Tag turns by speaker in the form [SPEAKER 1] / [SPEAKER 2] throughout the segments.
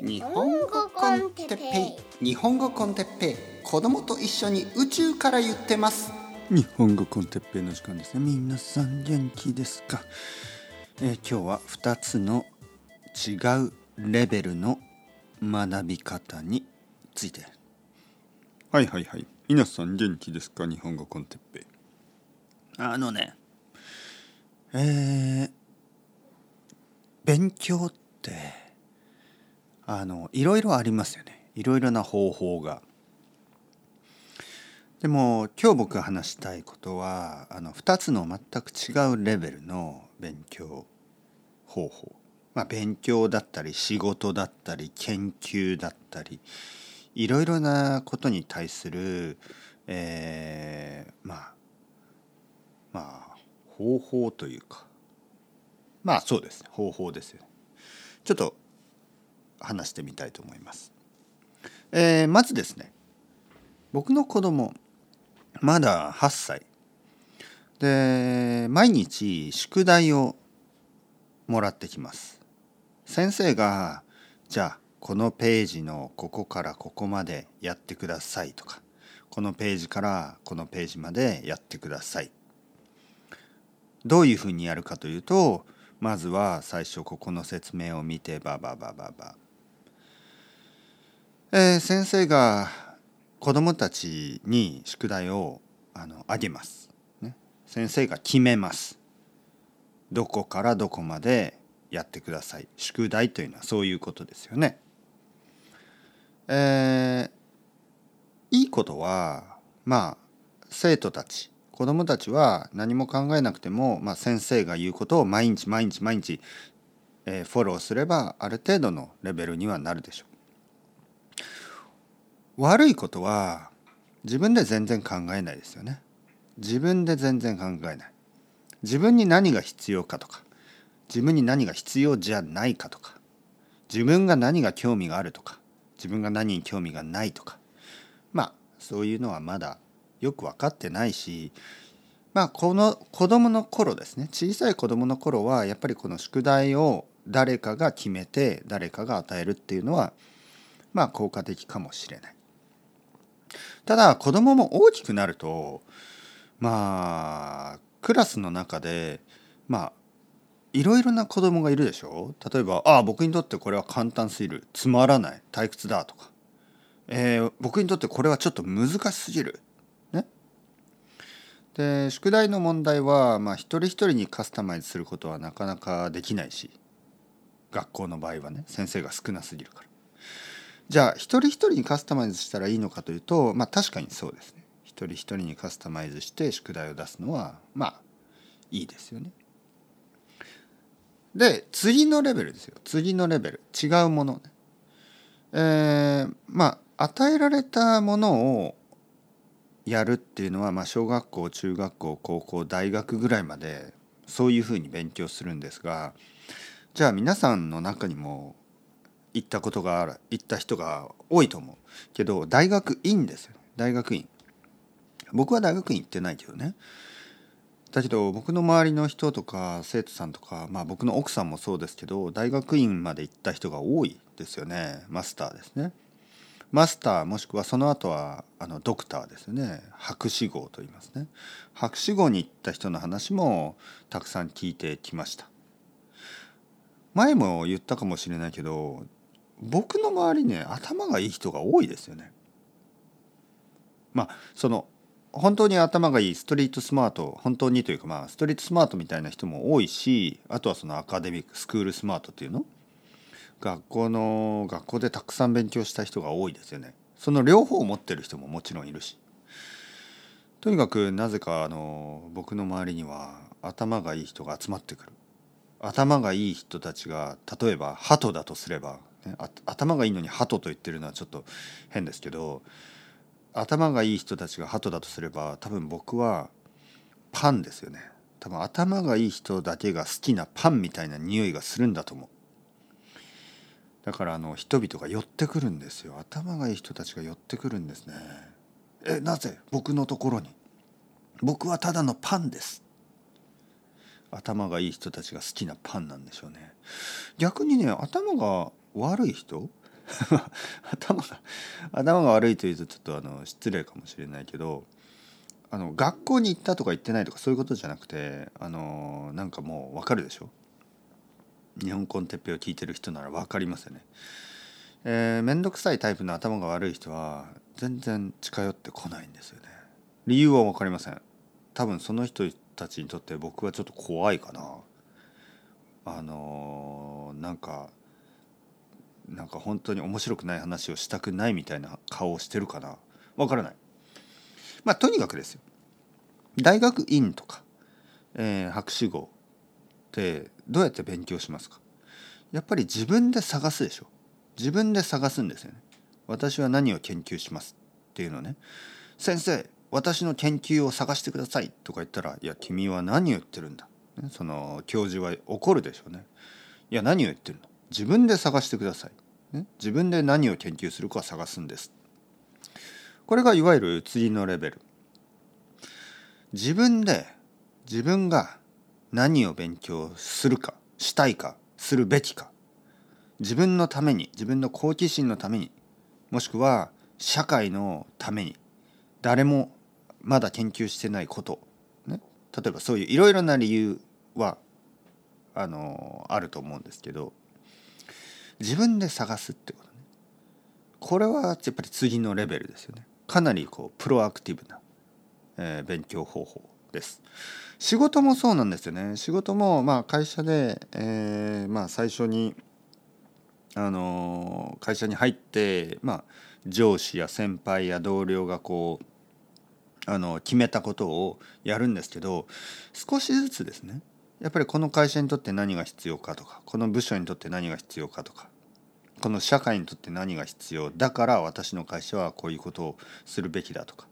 [SPEAKER 1] 日本語コンテッペイ。日本語コンテッペイ。子供と一緒に宇宙から言ってます。
[SPEAKER 2] 日本語コンテッペイの時間ですね。皆さん元気ですか、えー今日は2つの違うレベルの学び方について。はいはいはい。皆さん元気ですか？日本語コンテッペイ。あのねえー勉強ってあのいろいろありますよね。いろいろな方法が。でも今日僕が話したいことはあの2つの全く違うレベルの勉強方法。まあ勉強だったり仕事だったり研究だったりいろいろなことに対する、えーまあまあ方法というか。まあそうですね。方法ですよね。ちょっと話してみたいと思います。えーまずですね僕の子供まだ8歳。で毎日宿題をもらってきます。先生がじゃあこのページのここからここまでやってくださいとかこのページからこのページまでやってください。どういうふうにやるかというとまずは最初ここの説明を見てバババババえー先生が子どもたちに宿題をあのあげます、ね。先生が決めます。どこからどこまでやってください。宿題というのはそういうことですよね。えーいいことはまあ生徒たち子どもたちは何も考えなくても、まあ、先生が言うことを毎日毎日毎日、えーフォローすればある程度のレベルにはなるでしょう。悪いことは自分で全然考えないですよね。自分で全然考えない。自分に何が必要かとか自分に何が必要じゃないかとか自分が何が興味があるとか自分が何に興味がないとかまあそういうのはまだよく分かってないしまあこの子供の頃ですね小さい子供の頃はやっぱりこの宿題を誰かが決めて誰かが与えるっていうのはまあ効果的かもしれない。ただ子供も大きくなるとまあクラスの中でまあいろいろな子供がいるでしょ？例えば「ああ僕にとってこれは簡単すぎる。つまらない。退屈だ」とか、えー僕にとってこれはちょっと難しすぎる」ね？で宿題の問題は、まあ、一人一人にカスタマイズすることはなかなかできないし学校の場合はね先生が少なすぎるから。じゃあ一人一人にカスタマイズしたらいいのかというとまあ確かにそうですね一人一人にカスタマイズして宿題を出すのはまあいいですよね。で次のレベルですよ次のレベル違うものね。えーまあ与えられたものをやるっていうのは、まあ、小学校中学校高校大学ぐらいまでそういうふうに勉強するんですがじゃあ皆さんの中にも行ったことがある行った人が多いと思う。けど大学院ですよ大学院。僕は大学院行ってないけどね。だけど僕の周りの人とか生徒さんとかまあ僕の奥さんもそうですけど大学院まで行った人が多いですよね。マスターですね。マスターもしくはその後はあのドクターですよね。博士号と言いますね。博士号に行った人の話もたくさん聞いてきました。前も言ったかもしれないけど僕の周りね頭がいい人が多いですよね。まあその本当に頭がいいストリートスマート本当にというかまあストリートスマートみたいな人も多いしあとはそのアカデミックスクールスマートっていうの？学校の学校でたくさん勉強した人が多いですよね。その両方を持ってる人ももちろんいるし。とにかくなぜかあの僕の周りには頭がいい人が集まってくる。頭がいい人たちが例えば鳩だとすれば、ね、頭がいいのに鳩と言ってるのはちょっと変ですけど頭がいい人たちが鳩だとすれば多分僕はパンですよね。多分頭がいい人だけが好きなパンみたいな匂いがするんだと思う。だからあの人々が寄ってくるんですよ。頭がいい人たちが寄ってくるんですね。えなぜ？僕のところに。僕はただのパンです。頭がいい人たちが好きなパンなんでしょうね。逆にね頭が悪い人？頭が頭が悪いというとちょっとあの失礼かもしれないけどあの学校に行ったとか行ってないとかそういうことじゃなくてあのなんかもう分かるでしょ？日本コンテッペを聞いてる人なら分かりますよね。えー、めんどくさいタイプの頭が悪い人は全然近寄ってこないんですよね。理由は分かりません。多分その人たちにとって僕はちょっと怖いかな。あのー、なんかなんか本当に面白くない話をしたくないみたいな顔をしてるかな。わからない。まあとにかくですよ。大学院とか、えー、博士号ってどうやって勉強しますか？やっぱり自分で探すでしょ。自分で探すんですよね。私は何を研究しますっていうのね。先生私の研究を探してくださいとか言ったらいや君は何を言ってるんだ？その教授は怒るでしょうね。いや何を言ってるの？自分で探してください、自分で何を研究するか探すんです。これがいわゆる次のレベル。自分で自分が何を勉強するかしたいかするべきか。自分のために自分の好奇心のためにもしくは社会のために誰もまだ研究してないこと、ね、例えばそういういろいろな理由はあのあると思うんですけど。自分で探すってことね。これはやっぱり次のレベルですよね。かなりこうプロアクティブな、えー、勉強方法です。仕事もそうなんですよね。仕事もまあ会社で、えー、まあ最初にあの会社に入ってまあ上司や先輩や同僚がこうあの決めたことをやるんですけど少しずつですねやっぱりこの会社にとって何が必要かとかこの部署にとって何が必要かとかこの社会にとって何が必要だから私の会社はこういうことをするべきだとか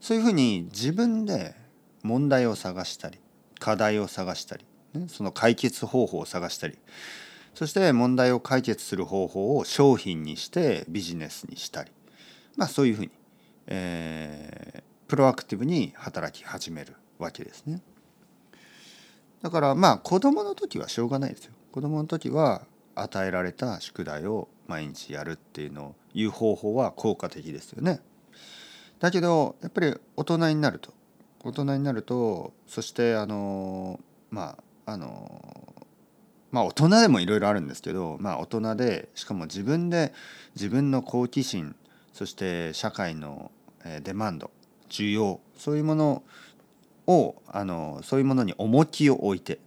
[SPEAKER 2] そういうふうに自分で問題を探したり課題を探したり、ね、その解決方法を探したりそして問題を解決する方法を商品にしてビジネスにしたりまあそういうふうに、えー、プロアクティブに働き始めるわけですね。だからまあ子供の時はしょうがないですよ。子供の時は与えられた宿題を毎日やるっていうのを言う方法は効果的ですよね。だけどやっぱり大人になると大人になるとそしてあのまああのまあ大人でもいろいろあるんですけどまあ大人でしかも自分で自分の好奇心そして社会のデマンド需要そういうものをあのそういうものに重きを置いて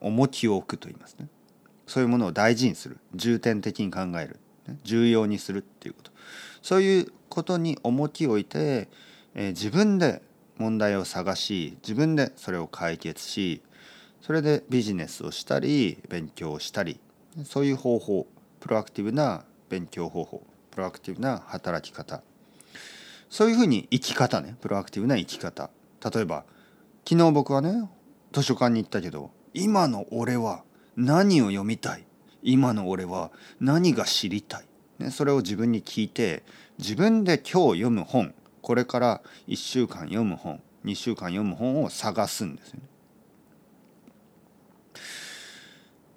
[SPEAKER 2] 重きを置くと言いますね。そういうものを大事にする。重点的に考える。重要にするっていうこと。そういうことに重きを置いて、えー、自分で問題を探し自分でそれを解決しそれでビジネスをしたり勉強をしたりそういう方法プロアクティブな勉強方法プロアクティブな働き方。そういうふうに生き方ね。プロアクティブな生き方。例えば昨日僕はね図書館に行ったけど今の俺は何を読みたい？今の俺は何が知りたい、ね、それを自分に聞いて自分で今日読む本これから1週間読む本2週間読む本を探すんですよね。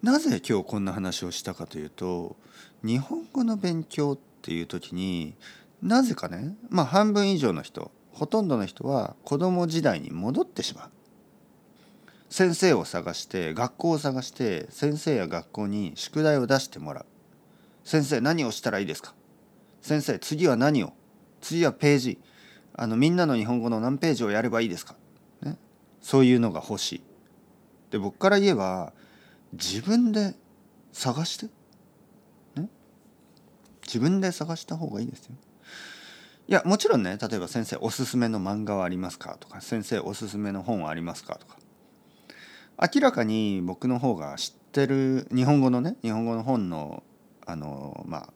[SPEAKER 2] なぜ今日こんな話をしたかというと日本語の勉強っていう時になぜかねまあ半分以上の人ほとんどの人は子供時代に戻ってしまう。先生を探して学校を探して先生や学校に宿題を出してもらう。先生何をしたらいいですか？先生次は何を？次はページ。あのみんなの日本語の何ページをやればいいですか、ね、そういうのが欲しい。で僕から言えば自分で探して、ね、自分で探した方がいいですよ。いやもちろんね例えば先生おすすめの漫画はありますかとか先生おすすめの本はありますかとか明らかに僕の方が知ってる日本語のね日本語の本のあのまあ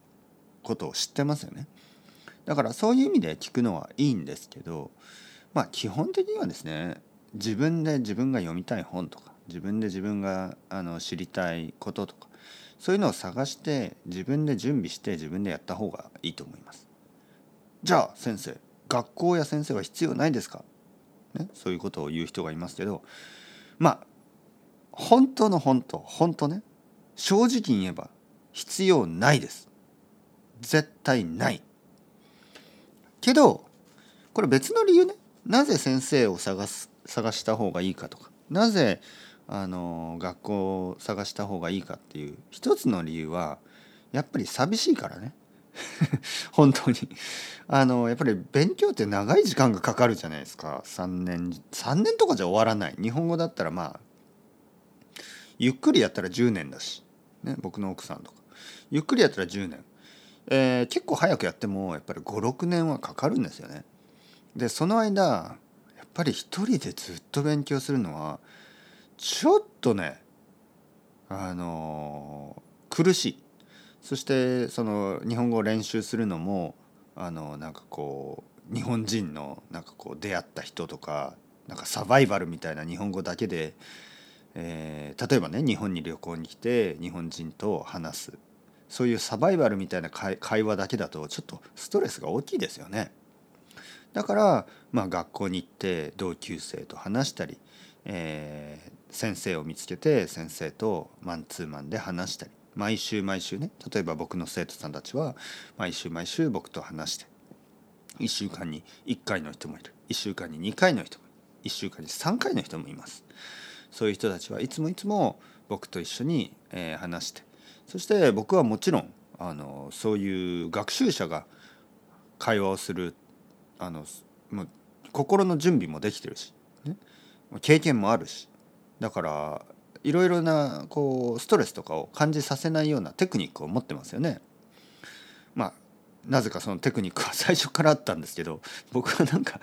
[SPEAKER 2] ことを知ってますよねだからそういう意味で聞くのはいいんですけどまあ基本的にはですね自分で自分が読みたい本とか自分で自分があの知りたいこととかそういうのを探して自分で準備して自分でやった方がいいと思います。じゃあ先生学校や先生は必要ないですか、ね、そういうことを言う人がいますけどまあ本当の本当本当ね正直に言えば必要ないです。絶対ない。けどこれ別の理由ね。なぜ先生を探す探した方がいいかとか。なぜあの学校を探した方がいいかっていう一つの理由はやっぱり寂しいからね。本当に。あのやっぱり勉強って長い時間がかかるじゃないですか。3年3年とかじゃ終わらない。日本語だったらまあゆっくりやったら10年だし、ね、僕の奥さんとか。ゆっくりやったら10年、えー、結構早くやってもやっぱり56年はかかるんですよね。でその間やっぱり一人でずっと勉強するのはちょっとねあのー、苦しい。そしてその日本語を練習するのもあのなんかこう日本人のなんかこう出会った人とかなんかサバイバルみたいな日本語だけで、えー、例えばね日本に旅行に来て日本人と話すそういうサバイバルみたいな会話だけだとちょっとストレスが大きいですよね。だから、まあ、学校に行って同級生と話したり、えー、先生を見つけて先生とマンツーマンで話したり毎週毎週ね例えば僕の生徒さんたちは毎週毎週僕と話して1週間に1回の人もいる。1週間に2回の人もいる。1週間に3回の人もいます。そういう人たちはいつもいつも僕と一緒に、えー、話して。そして僕はもちろんあのそういう学習者が会話をするあのもう心の準備もできてるし、ね、経験もあるし。だからいろいろなこうストレスとかを感じさせないようなテクニックを持ってますよね。まあなぜかそのテクニックは最初からあったんですけど 僕はなんか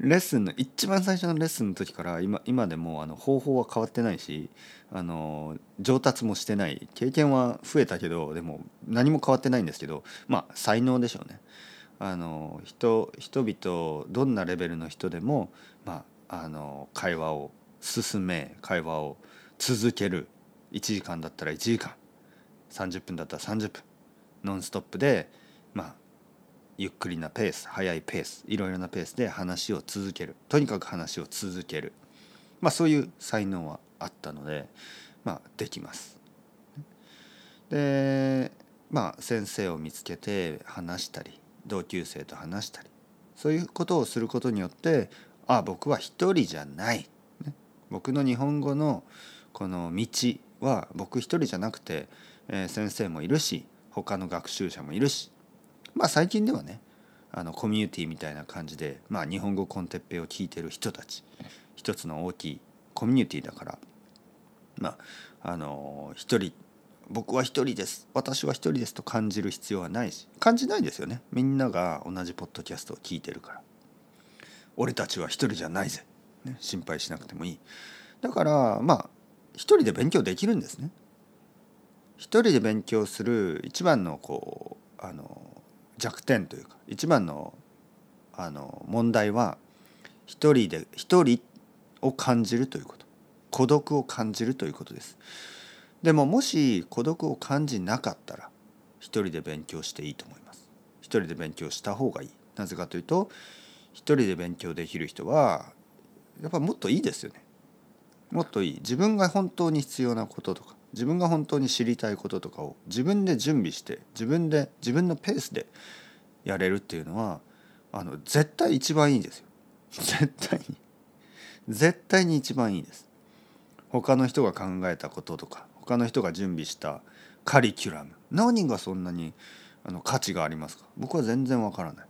[SPEAKER 2] レッスンの一番最初のレッスンの時から今今でもあの方法は変わってないしあの上達もしてない経験は増えたけどでも何も変わってないんですけどまあ才能でしょうね。あの人人々どんなレベルの人でも、まあ、あの会話を進め会話を続ける。1時間だったら1時間。30分だったら30分。ノンストップでまあゆっくりなペース速いペースいろいろなペースで話を続ける。とにかく話を続ける。まあそういう才能はあったのでまあできます。でまあ先生を見つけて話したり同級生と話したりそういうことをすることによってあ僕は一人じゃない、僕の日本語のこの道は僕一人じゃなくて、えー、先生もいるし他の学習者もいるしまあ最近ではねあのコミュニティみたいな感じで、まあ、日本語コンテッペイを聞いてる人たち一つの大きいコミュニティだからまああの一人僕は一人です私は一人ですと感じる必要はないし感じないですよね。みんなが同じポッドキャストを聞いてるから。俺たちは一人じゃないぜ、ね、心配しなくてもいい。だからまあ一人で勉強できるんですね。一人で勉強する一番のこうあの弱点というか一番のあの問題は一人で一人を感じるということ。孤独を感じるということです。でももし孤独を感じなかったら一人で勉強していいと思います。一人で勉強した方がいい。なぜかというと一人で勉強できる人はやっぱもっといいですよね。もっといい。自分が本当に必要なこととか自分が本当に知りたいこととかを自分で準備して自分で自分のペースでやれるっていうのはあの絶対一番いいんですよ。絶対に。絶対に一番いいです。他の人が考えたこととか他の人が準備したカリキュラム。何がそんなにあの価値がありますか？僕は全然わからない、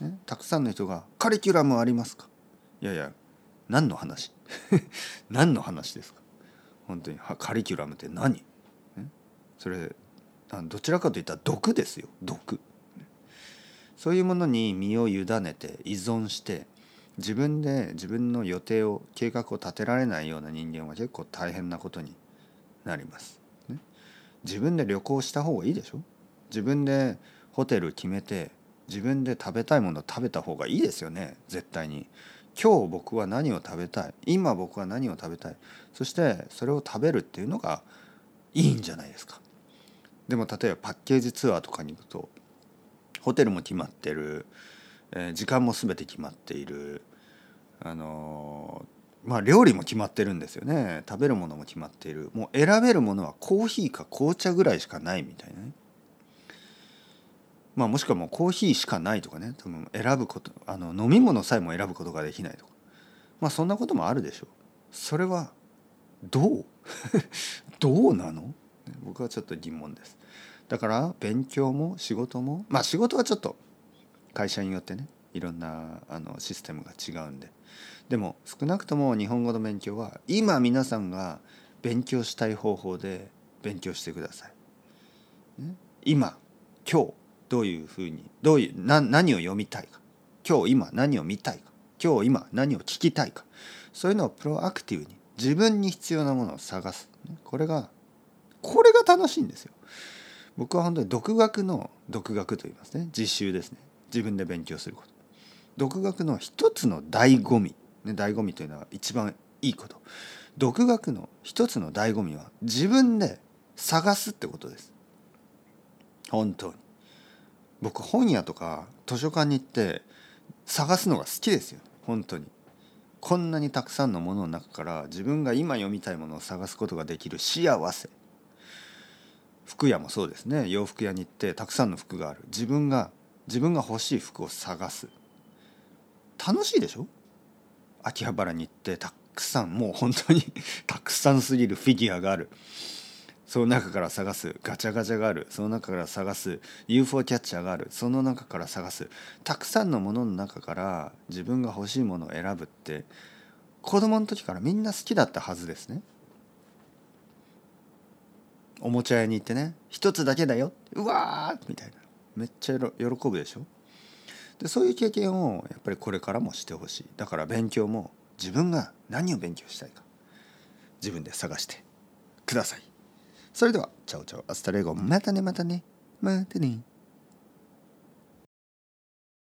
[SPEAKER 2] ね、たくさんの人が「カリキュラムありますか?」いやいや何の話？何の話ですか？本当に。カリキュラムって何、それあのどちらかといったら毒ですよ。毒。そういうものに身を委ねて依存して自分で自分の予定を計画を立てられないような人間は結構大変なことになります。ね、自分で旅行した方がいいでしょ？自分でホテル決めて自分で食べたいもの食べた方がいいですよね？絶対に。今日僕は何を食べたい？今僕は何を食べたい？そしてそれを食べるっていうのがいいんじゃないですか。でも例えばパッケージツアーとかに行くとホテルも決まってる、えー、時間も全て決まっているあのまあ料理も決まってるんですよね。食べるものも決まっている。もう選べるものはコーヒーか紅茶ぐらいしかないみたいなね。まあもしくはもうコーヒーしかないとかね多分選ぶことあの飲み物さえも選ぶことができないとか。まあそんなこともあるでしょう。それはどう？どうなの？僕はちょっと疑問です。だから勉強も仕事もまあ仕事はちょっと会社によってねいろんなあのシステムが違うんで。でも少なくとも日本語の勉強は今皆さんが勉強したい方法で勉強してください。ね、今今日。どういうふうにどういうな何を読みたいか。今日今何を見たいか。今日今何を聞きたいか。そういうのをプロアクティブに自分に必要なものを探す。これがこれが楽しいんですよ。僕は本当に独学の独学と言いますね。実習ですね。自分で勉強すること。独学の一つの醍醐味。ね醍醐味というのは一番いいこと。独学の一つの醍醐味は自分で探すってことです。本当に。僕本屋とか図書館に行って探すのが好きですよ。本当に。こんなにたくさんのものの中から自分が今読みたいものを探すことができる幸せ。服屋もそうですね。洋服屋に行ってたくさんの服がある。自分が自分が欲しい服を探す。楽しいでしょ？秋葉原に行ってたくさんもう本当に たくさんすぎるフィギュアがある。その中から探すガチャガチャがある。その中から探す UFO キャッチャーがある。その中から探す。たくさんのものの中から自分が欲しいものを選ぶって子供の時からみんな好きだったはずですね。おもちゃ屋に行ってね一つだけだよ。うわーみたいな。めっちゃ喜ぶでしょ。でそういう経験をやっぱりこれからもしてほしい。だから勉強も自分が何を勉強したいか自分で探してください。それではチャオチャオアスタレゴまたねまたねまたね。